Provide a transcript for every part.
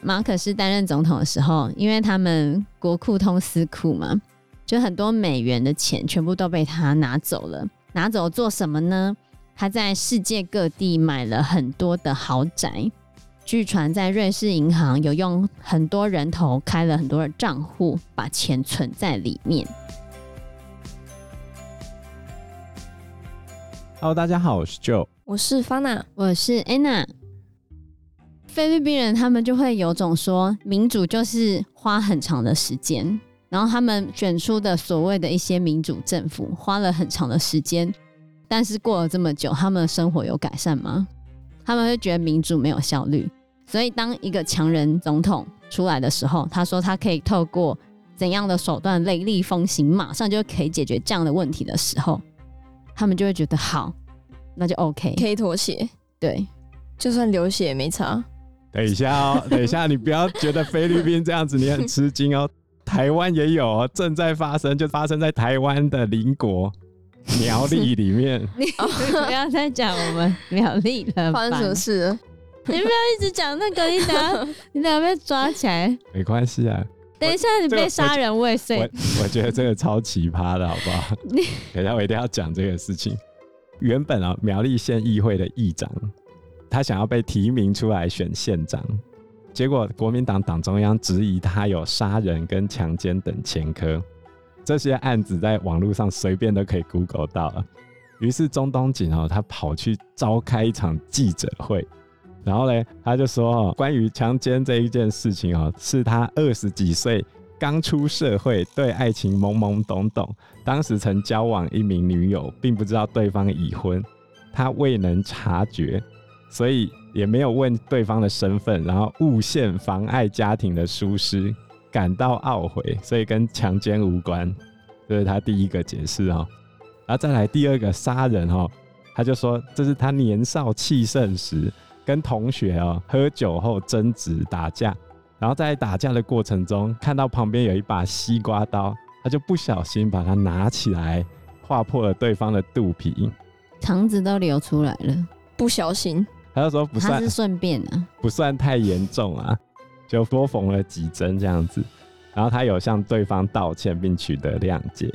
马可仕担任总统的时候，因为他们国库通私库嘛，就很多美元的钱全部都被他拿走了。拿走做什么呢？他在世界各地买了很多的豪宅。据传在瑞士银行有用很多人头开了很多的账户，把钱存在里面。Hello，大家好，我是 Joe，我是 Fana，我是 Anna。菲律宾人他们就会有种说，民主就是花很长的时间，然后他们选出的所谓的一些民主政府花了很长的时间，但是过了这么久，他们的生活有改善吗？他们会觉得民主没有效率。所以，当一个强人总统出来的时候，他说他可以透过怎样的手段雷厉风行，马上就可以解决这样的问题的时候，他们就会觉得好，那就 OK，可以妥协。对，就算流血也没差。等一下哦，等一下，你不要觉得菲律宾这样子你很吃惊哦，台湾也有哦，正在发生，就发生在台湾的邻国 苗栗里面。你不要再讲我们苗栗了，发生什么事了？你不要一直讲那个，你等下你等下被抓起来，没关系啊。等一下你被杀人未遂，我我觉得这个超奇葩的，好不好？等一下我一定要讲这个事情。原本啊，苗栗县议会的议长，他想要被提名出来选县长，结果国民党党中央质疑他有杀人跟强奸等前科，这些案子在网络上随便都可以 Google 到了。于是中东锦哦，他跑去召开一场记者会。然后呢，他就说，关于强奸这一件事情哦，是他二十几岁刚出社会，对爱情懵懵懂懂，当时曾交往一名女友，并不知道对方已婚，他未能察觉，所以也没有问对方的身份，然后误献妨碍家庭的疏失，感到懊悔，所以跟强奸无关。这是他第一个解释哦。然后再来第二个杀人哦，他就说这是他年少气盛时。跟同学哦喝酒后争执打架，然后在打架的过程中看到旁边有一把西瓜刀，他就不小心把它拿起来，划破了对方的肚皮，肠子都流出来了。不小心，他就说不算，他是顺便啊，不算太严重啊，就多缝了几针这样子。然后他有向对方道歉并取得谅解，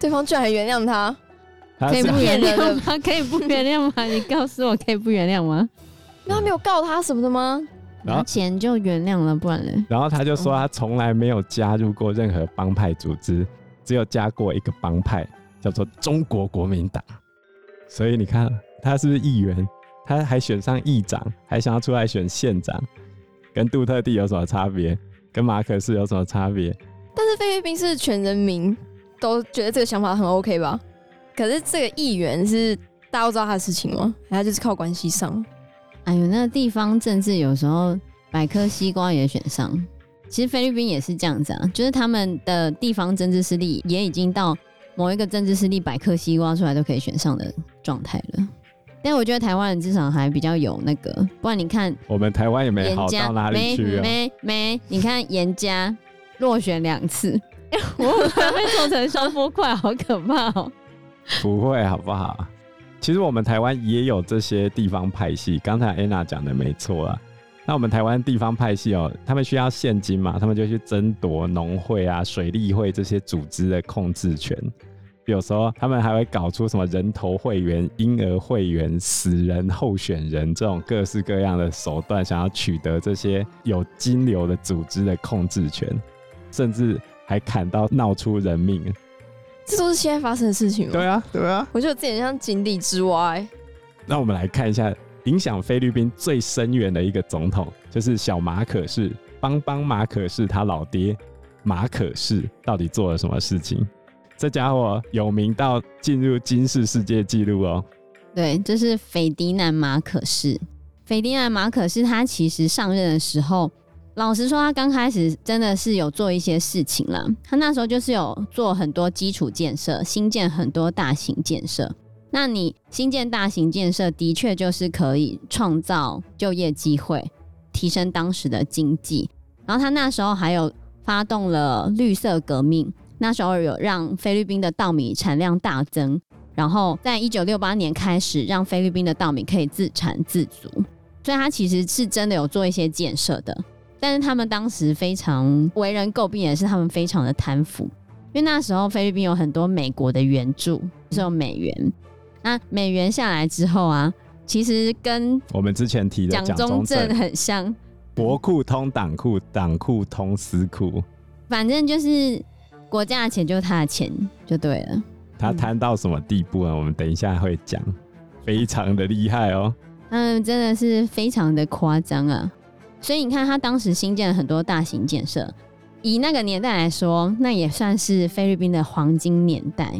对方居然还原谅他，他可以不原谅吗？可以不原谅吗？你告诉我可以不原谅吗？那他没有告他什么的吗？然后钱就原谅了，不然呢？然后他就说他从来没有加入过任何帮派组织，只有加过一个帮派，叫做中国国民党。所以你看他是不是议员？他还选上议长，还想要出来选县长，跟杜特地有什么差别？跟马可仕有什么差别？但是菲律宾是全人民都觉得这个想法很 OK 吧？可是这个议员是大家都知道他的事情吗？他就是靠关系上。哎呦，那个地方政治有时候百科西瓜也选上。其实菲律宾也是这样子啊，就是他们的地方政治势力也已经到某一个政治势力百科西瓜出来都可以选上的状态了。但我觉得台湾人至少还比较有那个，不然你看我们台湾也没好到哪里去啊。没没，你看严家落选两次，我们会做成双波块，好可怕哦。不会，好不好？其实我们台湾也有这些地方派系，刚才 Anna 讲的没错啊。那我们台湾地方派系哦，他们需要现金嘛，他们就去争夺农会啊、水利会这些组织的控制权。有时候他们还会搞出什么人头会员、婴儿会员、死人候选人这种各式各样的手段，想要取得这些有金流的组织的控制权，甚至还砍到闹出人命。这都是现在发生的事情吗？对啊，对啊。我觉得自己像井底之蛙、欸。那我们来看一下影响菲律宾最深远的一个总统，就是小马可仕，邦邦马可仕他老爹马可仕到底做了什么事情？这家伙有名到进入金氏世界纪录哦。对，这是斐迪南马可仕。斐迪南马可仕他其实上任的时候。老实说，他刚开始真的是有做一些事情了。他那时候就是有做很多基础建设，新建很多大型建设。那你新建大型建设，的确就是可以创造就业机会，提升当时的经济。然后他那时候还有发动了绿色革命，那时候有让菲律宾的稻米产量大增，然后在一九六八年开始让菲律宾的稻米可以自产自足，所以他其实是真的有做一些建设的。但是他们当时非常为人诟病，也是他们非常的贪腐，因为那时候菲律宾有很多美国的援助，就是有美元。那美元下来之后啊，其实跟我们之前提的蒋中正很像，国库通党库，党库通私库，反正就是国家的钱就是他的钱就对了。他贪到什么地步啊？我们等一下会讲，非常的厉害哦。嗯，真的是非常的夸张啊。所以你看，他当时新建了很多大型建设，以那个年代来说，那也算是菲律宾的黄金年代。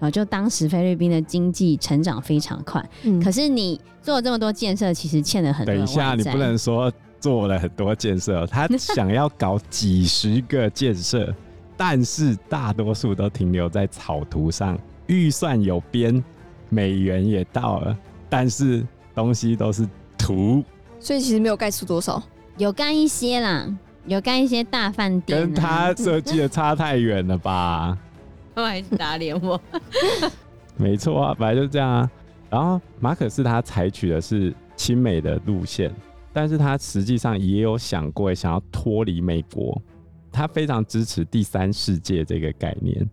啊，就当时菲律宾的经济成长非常快，嗯，可是你做了这么多建设，其实欠了很多。等一下，你不能说做了很多建设，他想要搞几十个建设，但是大多数都停留在草图上，预算有编，美元也到了，但是东西都是图，所以其实没有盖出多少，有盖一些啦，有盖一些大饭店，跟他设计的差太远了吧。他还是打脸我，没错啊，本来就是这样啊。然后马可是他采取的是亲美的路线，但是他实际上也有想过想要脱离美国，他非常支持第三世界这个概念，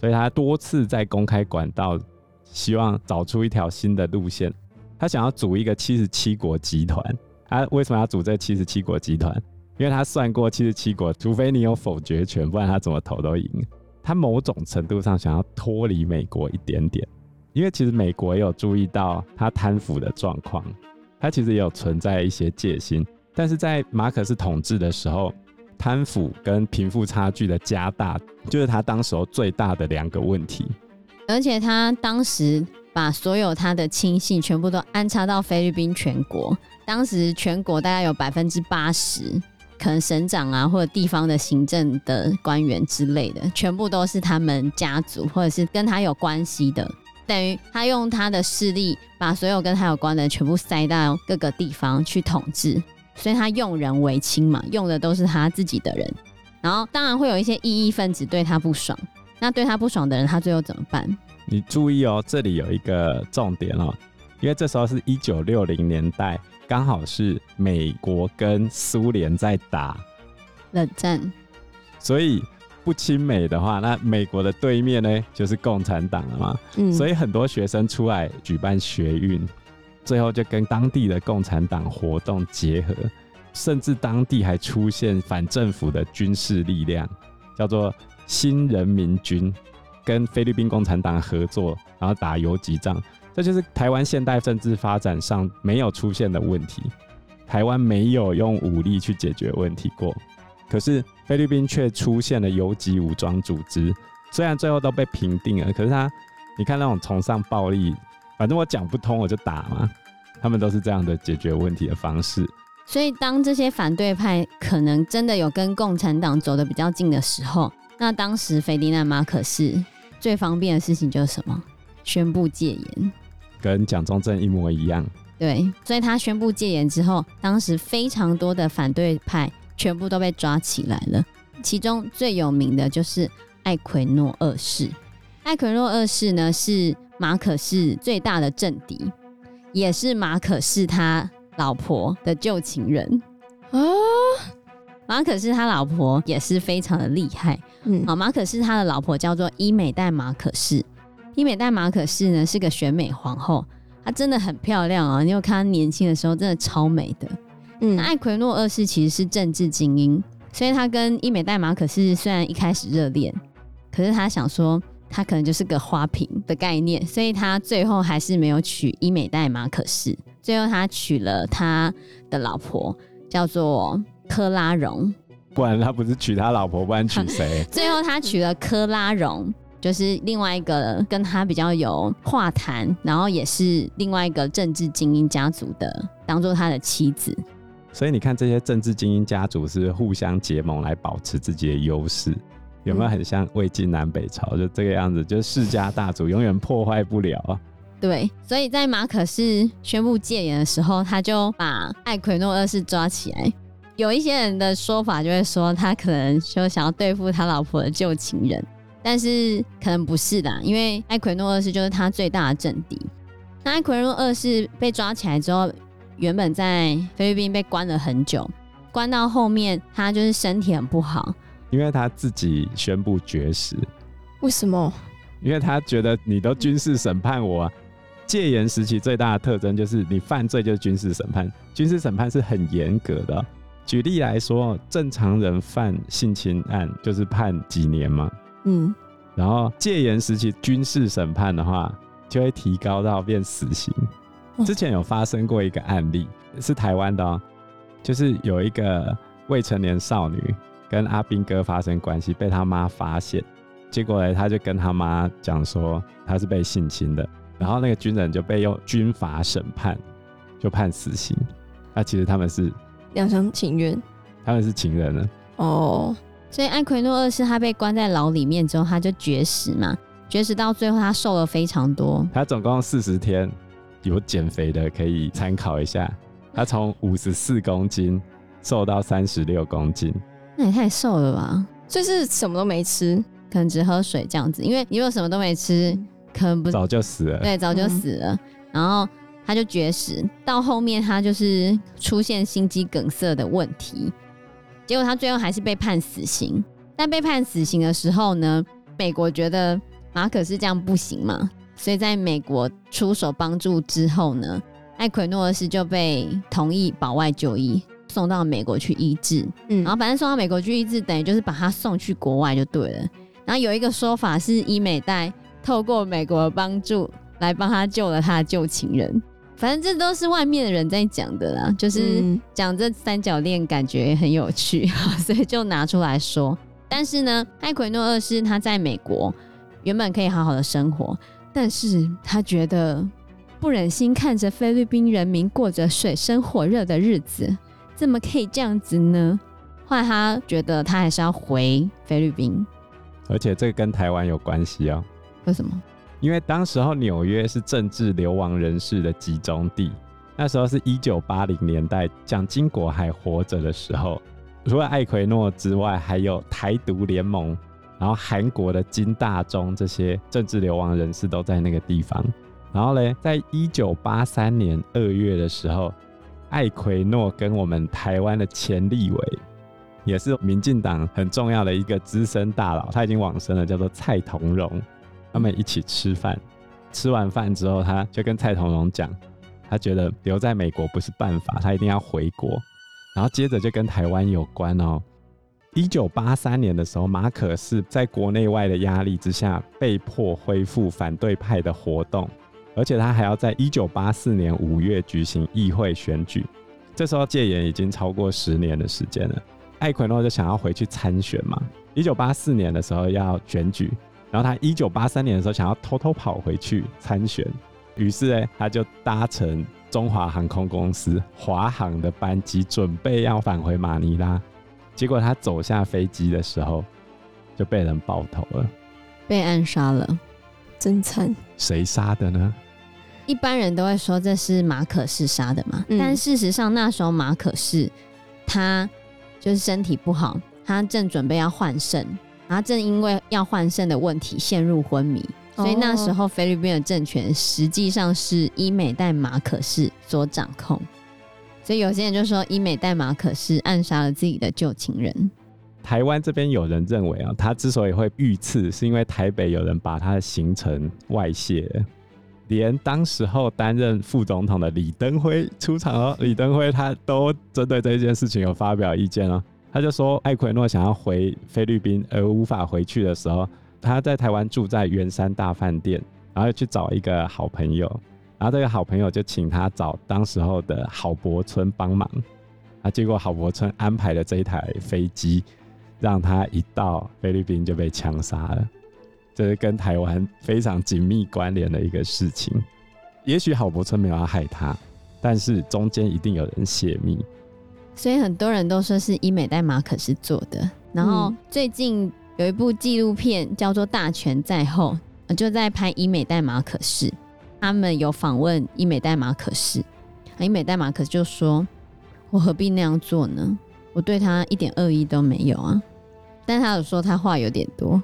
所以他多次在公开管道希望找出一条新的路线。他想要组一个七十七国集团，他为什么要组这七十七国集团？因为他算过七十七国，除非你有否决权，不然他怎么投都赢。他某种程度上想要脱离美国一点点，因为其实美国也有注意到他贪腐的状况，他其实也有存在一些戒心。但是在马可仕统治的时候，贪腐跟贫富差距的加大，就是他当时候最大的两个问题。而且他当时把所有他的亲信全部都安插到菲律宾全国，当时全国大概有百分之八十。可能省长啊，或者地方的行政的官员之类的，全部都是他们家族或者是跟他有关系的。等于他用他的势力，把所有跟他有关的全部塞到各个地方去统治，所以他用人唯亲嘛，用的都是他自己的人。然后当然会有一些异议分子对他不爽，那对他不爽的人，他最后怎么办？你注意哦，这里有一个重点哦，因为这时候是一九六零年代。刚好是美国跟苏联在打冷战，所以不亲美的话，那美国的对面呢就是共产党了嘛。嗯，所以很多学生出来举办学运，最后就跟当地的共产党活动结合，甚至当地还出现反政府的军事力量，叫做新人民军，跟菲律宾共产党合作，然后打游击战。这就是台湾现代政治发展上没有出现的问题，台湾没有用武力去解决问题过，可是菲律宾却出现了游击武装组织，虽然最后都被平定了，可是他，你看那种崇尚暴力，反正我讲不通我就打嘛，他们都是这样的解决问题的方式。所以当这些反对派可能真的有跟共产党走得比较近的时候，那当时斐迪南马可是？最方便的事情就是什么？宣布戒严。跟蒋中正一模一样，对，所以他宣布戒严之后，当时非常多的反对派全部都被抓起来了。其中最有名的就是艾奎诺二世。艾奎诺二世呢，是马可是最大的政敌，也是马可是他老婆的旧情人啊。马可是他老婆也是非常的厉害，嗯，好，马可仕他的老婆叫做伊美黛马可仕。伊美黛马可仕呢，是个选美皇后，她真的很漂亮啊！你有看她年轻的时候，真的超美的。嗯，艾奎诺二世其实是政治精英，所以他跟伊美黛马可仕虽然一开始热恋，可是他想说他可能就是个花瓶的概念，所以他最后还是没有娶伊美黛马可仕，最后他娶了他的老婆，叫做科拉荣。不然他不是娶他老婆，不然娶谁？最后他娶了科拉荣。就是另外一个跟他比较有话谈，然后也是另外一个政治精英家族的，当做他的妻子。所以你看，这些政治精英家族是互相结盟来保持自己的优势，有没有很像魏晋南北朝？就这个样子，就是世家大族永远破坏不了啊。对，所以在马可仕宣布戒严的时候，他就把艾奎诺二世抓起来。有一些人的说法就会说，他可能就想要对付他老婆的旧情人。但是可能不是的，因为艾奎诺二世就是他最大的政敌。那艾奎诺二世被抓起来之后，原本在菲律宾被关了很久，关到后面他就是身体很不好，因为他自己宣布绝食。为什么？因为他觉得你都军事审判我啊。戒严时期最大的特征就是你犯罪就是军事审判，军事审判是很严格的。举例来说，正常人犯性侵案就是判几年嘛，嗯，然后戒严时期军事审判的话，就会提高到变死刑。之前有发生过一个案例，是台湾的哦，就是有一个未成年少女跟阿兵哥发生关系，被他妈发现，结果呢，他就跟他妈讲说他是被性侵的，然后那个军人就被用军法审判，就判死刑。那其实他们是两厢情愿，他们是情人呢。哦，所以艾奎诺二世他被关在牢里面之后，他就绝食嘛，绝食到最后他瘦了非常多，他总共四十天。有减肥的可以参考一下，他从五十四公斤瘦到三十六公斤，那也太瘦了吧？就是什么都没吃，可能只喝水这样子。因为你如果什么都没吃，可能不早就死了。对，早就死了。嗯、然后他就绝食，到后面他就是出现心肌梗塞的问题，结果他最后还是被判死刑。但被判死刑的时候呢，美国觉得马可是这样不行嘛？所以，在美国出手帮助之后呢，艾奎诺斯就被同意保外就医，送到美国去医治。嗯，然后反正送到美国去医治，等于就是把他送去国外就对了。然后有一个说法是，伊美代透过美国的帮助来帮他救了他的旧情人。反正这都是外面的人在讲的啦，就是讲这三角恋感觉很有趣，所以就拿出来说。但是呢，艾奎诺二世他在美国原本可以好好的生活。但是他觉得不忍心看着菲律宾人民过着水深火热的日子，怎么可以这样子呢？后来他觉得他还是要回菲律宾，而且这个跟台湾有关系哦。为什么？因为当时候纽约是政治流亡人士的集中地，那时候是一九八零年代，蒋经国还活着的时候，除了艾奎诺之外，还有台独联盟。然后韩国的金大中这些政治流亡人士都在那个地方。然后呢，在一九八三年二月的时候，艾奎诺跟我们台湾的前立委，也是民进党很重要的一个资深大佬，他已经往生了，叫做蔡同荣。他们一起吃饭，吃完饭之后，他就跟蔡同荣讲，他觉得留在美国不是办法，他一定要回国。然后接着就跟台湾有关哦。一九八三年的时候，马可是在国内外的压力之下，被迫恢复反对派的活动，而且他还要在一九八四年五月举行议会选举。这时候戒严已经超过十年的时间了，艾奎诺就想要回去参选嘛。一九八四年的时候要选举，然后他一九八三年的时候想要偷偷跑回去参选，于是呢，他就搭乘中华航空公司华航的班机，准备要返回马尼拉。结果他走下飞机的时候，就被人爆头了，被暗杀了，真惨！谁杀的呢？一般人都会说这是马可仕杀的嘛，嗯、但事实上那时候马可仕他就是身体不好，他正准备要换肾，然后正因为要换肾的问题陷入昏迷，所以那时候菲律宾的政权实际上是伊美代马可仕所掌控。所以有些人就说伊美代马可仕暗杀了自己的旧情人。台湾这边有人认为啊，他之所以会遇刺，是因为台北有人把他的行程外泄，连当时候担任副总统的李登辉出场哦，李登辉他都针对这件事情有发表意见哦。他就说艾奎诺想要回菲律宾而无法回去的时候，他在台湾住在圆山大饭店，然后去找一个好朋友。然后这个好朋友就请他找当时候的郝柏村帮忙，啊，结果郝柏村安排了这一台飞机，让他一到菲律宾就被枪杀了，这是跟台湾非常紧密关联的一个事情。也许郝柏村没有要害他，但是中间一定有人泄密，所以很多人都说是医美代码可是做的。然后最近有一部纪录片叫做《大权在后》，就在拍医美代码可是。他们有访问医美代码可是，医美代码可就说：“我何必那样做呢？我对他一点恶意都没有啊。”但他有说他话有点多，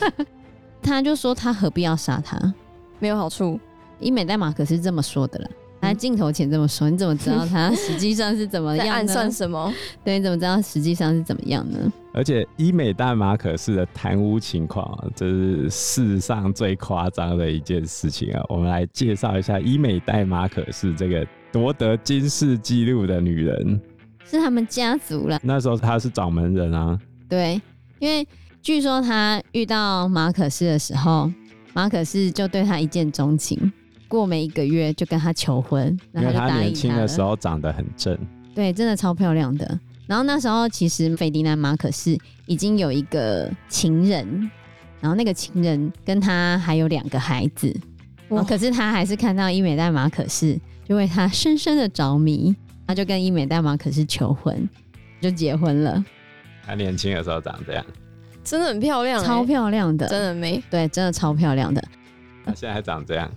他就说他何必要杀他，没有好处。医美代码可是这么说的了。他镜头前这么说，你怎么知道他 实际上是怎么样呢？暗算什么？对，你怎么知道实际上是怎么样呢？而且医美大马可仕的贪污情况，这是世上最夸张的一件事情啊！我们来介绍一下医美大马可仕这个夺得金世纪录的女人，是他们家族了。那时候她是掌门人啊。对，因为据说他遇到马可仕的时候，马可仕就对他一见钟情。过没一个月就跟他求婚，然后就答应他。因为他年轻的时候长得很正，对，真的超漂亮的。然后那时候其实费迪南马可是已经有一个情人，然后那个情人跟他还有两个孩子，可是他还是看到伊美黛马可是，就为他深深的着迷，他就跟伊美黛马可是求婚，就结婚了。他年轻的时候长这样，真的很漂亮，超漂亮的，真的美，对，真的超漂亮的。他现在还长这样。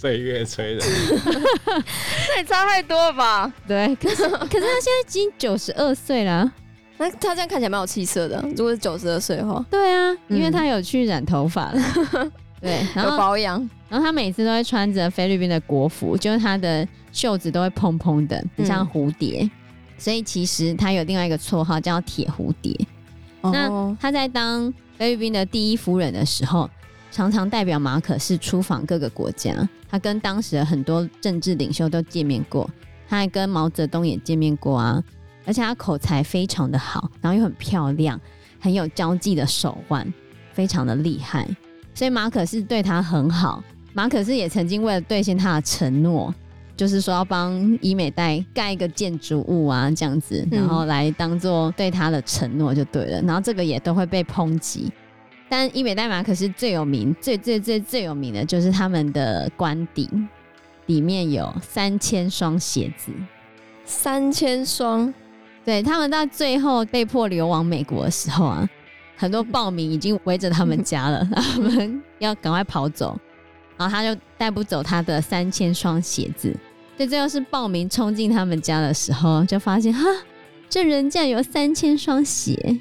岁月催人，那也差太多了吧？对，可是 可是他现在已经九十二岁了，那他这样看起来蛮有气色的。如果是九十二岁的话，对啊，因为他有去染头发了，对，然后有保养，然后他每次都会穿着菲律宾的国服，就是他的袖子都会蓬蓬的，很像蝴蝶，嗯、所以其实他有另外一个绰号叫铁蝴蝶。哦、那他在当菲律宾的第一夫人的时候，常常代表马可是出访各个国家，他跟当时的很多政治领袖都见面过，他还跟毛泽东也见面过啊。而且他口才非常的好，然后又很漂亮，很有交际的手腕，非常的厉害。所以马可是对他很好。马可是也曾经为了兑现他的承诺，就是说要帮伊美代盖一个建筑物啊，这样子，然后来当做对他的承诺就对了。然后这个也都会被抨击。但伊美代码可是最有名、最最最最有名的就是他们的官邸里面有三千双鞋子，三千双。对，他们到最后被迫流亡美国的时候啊，很多暴民已经围着他们 家了，他们要赶快跑走，然后他就带不走他的三千双鞋子。所以最后是暴民冲进他们家的时候，就发现哈，这人家有三千双鞋。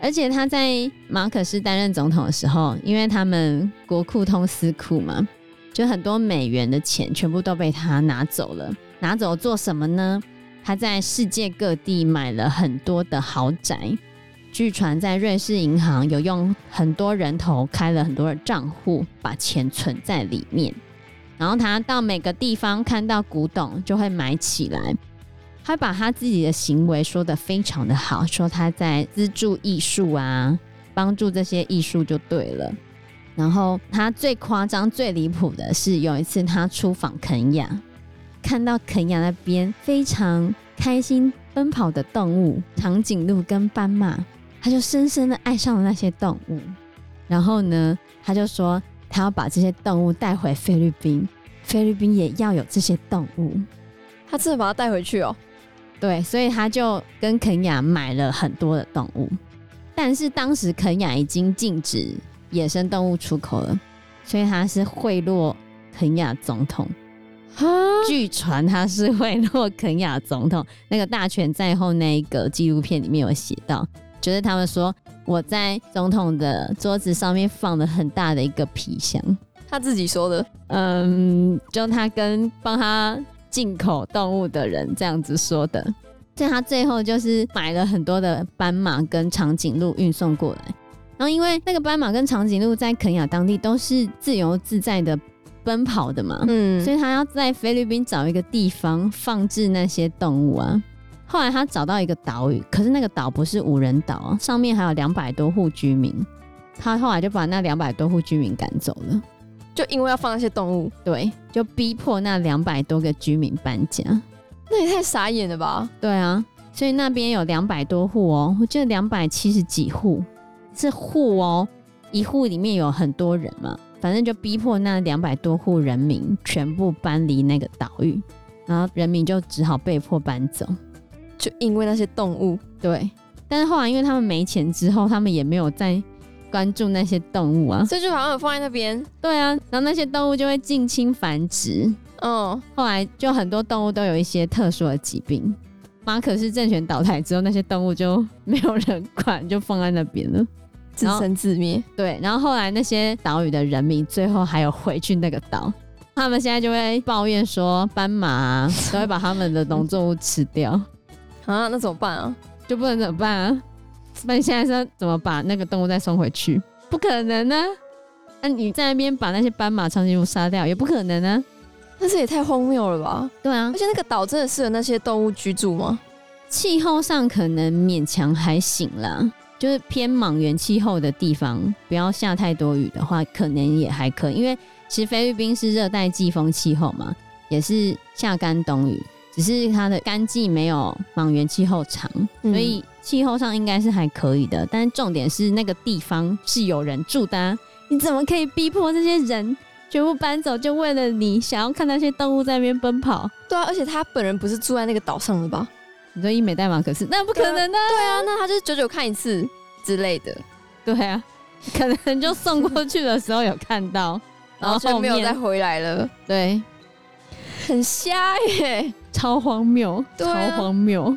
而且他在马可仕担任总统的时候，因为他们国库通私库嘛，就很多美元的钱全部都被他拿走了。拿走做什么呢？他在世界各地买了很多的豪宅，据传在瑞士银行有用很多人头开了很多的账户，把钱存在里面。然后他到每个地方看到古董就会买起来。他把他自己的行为说得非常的好，说他在资助艺术啊，帮助这些艺术就对了。然后他最夸张、最离谱的是，有一次他出访肯亚，看到肯亚那边非常开心奔跑的动物——长颈鹿跟斑马，他就深深的爱上了那些动物。然后呢，他就说他要把这些动物带回菲律宾，菲律宾也要有这些动物。他真的把它带回去哦。对，所以他就跟肯亚买了很多的动物，但是当时肯亚已经禁止野生动物出口了，所以他是贿赂肯亚总统。哈据传他是贿赂肯亚总统。那个大权在后那一个纪录片里面有写到，就是他们说我在总统的桌子上面放了很大的一个皮箱，他自己说的。嗯，就他跟帮他。进口动物的人这样子说的，所以他最后就是买了很多的斑马跟长颈鹿运送过来，然后因为那个斑马跟长颈鹿在肯亚当地都是自由自在的奔跑的嘛，嗯，所以他要在菲律宾找一个地方放置那些动物啊。后来他找到一个岛屿，可是那个岛不是无人岛，上面还有两百多户居民，他后来就把那两百多户居民赶走了。就因为要放那些动物，对，就逼迫那两百多个居民搬家，那也太傻眼了吧？对啊，所以那边有两百多户哦，我记得两百七十几户。是户哦，一户里面有很多人嘛，反正就逼迫那两百多户人民全部搬离那个岛屿，然后人民就只好被迫搬走，就因为那些动物，对，但是后来因为他们没钱之后，他们也没有再。关注那些动物啊，所以就好像有放在那边。对啊，然后那些动物就会近亲繁殖。嗯，后来就很多动物都有一些特殊的疾病，马可是政权倒台之后，那些动物就没有人管，就放在那边了，自生自灭。对，然后后来那些岛屿的人民最后还有回去那个岛，他们现在就会抱怨说，斑马、啊、都会把他们的农作物吃掉啊，那怎么办啊？就不能怎么办啊？那你现在说怎么把那个动物再送回去？不可能呢、啊！那你在那边把那些斑马、长颈鹿杀掉，也不可能呢、啊。但是也太荒谬了吧？对啊，而且那个岛真的适合那些动物居住吗？气候上可能勉强还行啦，就是偏莽原气候的地方，不要下太多雨的话，可能也还可以。因为其实菲律宾是热带季风气候嘛，也是夏干冬雨，只是它的干季没有莽原气候长，所以气候上应该是还可以的。但是重点是那个地方是有人住的啊，你怎么可以逼迫这些人？全部搬走，就为了你想要看那些动物在那边奔跑。对啊，而且他本人不是住在那个岛上的吧？你说伊美代码可是，那不可能的。对啊，那他就是久久看一次之类的。对啊，可能就送过去的时候有看到，然后就没有再回来了。对，很瞎耶，超荒谬，超荒谬。